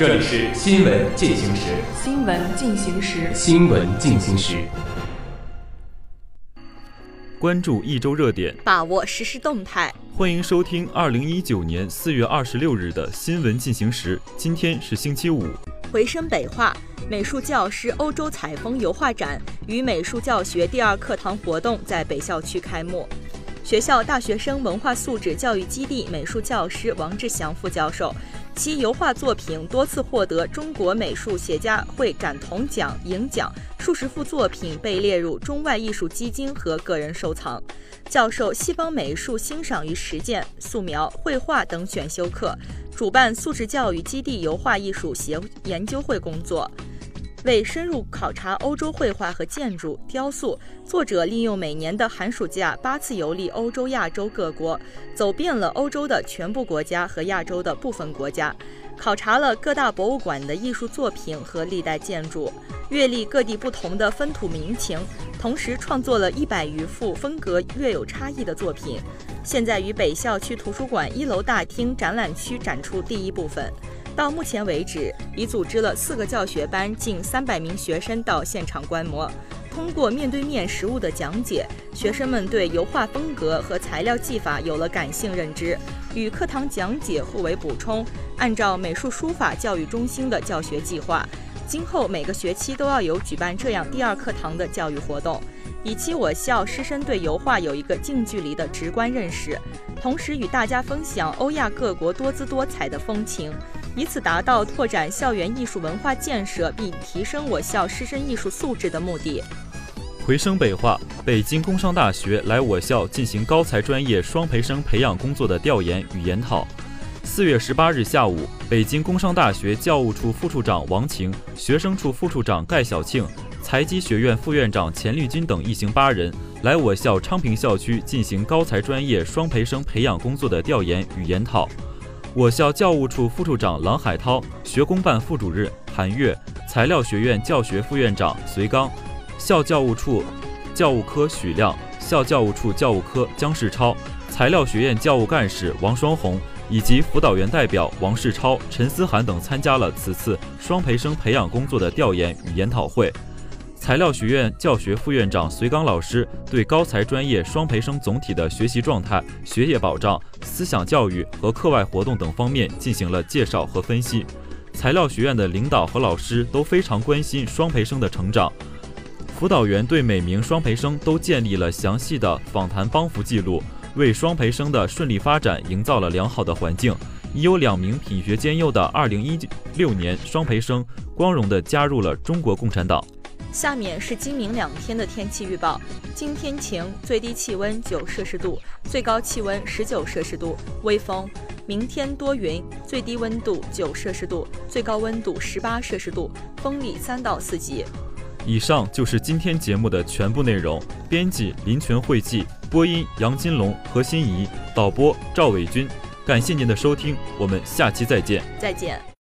这里是新闻进行时。新闻进行时。新闻进行时。关注一周热点，把握实时动态。欢迎收听二零一九年四月二十六日的新闻进行时。今天是星期五。回声北化美术教师欧洲采风油画展与美术教学第二课堂活动在北校区开幕。学校大学生文化素质教育基地美术教师王志祥副教授。其油画作品多次获得中国美术协家会感同奖、银奖，数十幅作品被列入中外艺术基金和个人收藏。教授西方美术欣赏与实践、素描、绘画等选修课，主办素质教育基地油画艺术协研究会工作。为深入考察欧洲绘画和建筑、雕塑，作者利用每年的寒暑假八次游历欧洲、亚洲各国，走遍了欧洲的全部国家和亚洲的部分国家，考察了各大博物馆的艺术作品和历代建筑，阅历各地不同的风土民情，同时创作了一百余幅风格略有差异的作品。现在于北校区图书馆一楼大厅展览区展出第一部分。到目前为止，已组织了四个教学班，近三百名学生到现场观摩。通过面对面实物的讲解，学生们对油画风格和材料技法有了感性认知，与课堂讲解互为补充。按照美术书法教育中心的教学计划，今后每个学期都要有举办这样第二课堂的教育活动，以期我校师生对油画有一个近距离的直观认识，同时与大家分享欧亚各国多姿多彩的风情。以此达到拓展校园艺术文化建设，并提升我校师生艺术素质的目的。回声北化，北京工商大学来我校进行高才专业双培生培养工作的调研与研讨。四月十八日下午，北京工商大学教务处副处长王晴、学生处副处长盖小庆、财经学院副院长钱绿军等一行八人来我校昌平校区进行高才专业双培生培养工作的调研与研讨。我校教务处副处长郎海涛、学工办副主任韩月、材料学院教学副院长隋刚、校教务处教务科许亮、校教务处教务科姜世超、材料学院教务干事王双红以及辅导员代表王世超、陈思涵等参加了此次双培生培养工作的调研与研讨会。材料学院教学副院长隋刚老师对高才专业双培生总体的学习状态、学业保障、思想教育和课外活动等方面进行了介绍和分析。材料学院的领导和老师都非常关心双培生的成长，辅导员对每名双培生都建立了详细的访谈帮扶记录，为双培生的顺利发展营造了良好的环境。已有两名品学兼优的2016年双培生光荣地加入了中国共产党。下面是今明两天的天气预报：今天晴，最低气温九摄氏度，最高气温十九摄氏度，微风；明天多云，最低温度九摄氏度，最高温度十八摄氏度，风力三到四级。以上就是今天节目的全部内容。编辑林泉汇记，播音杨金龙、何心怡，导播赵伟军。感谢您的收听，我们下期再见。再见。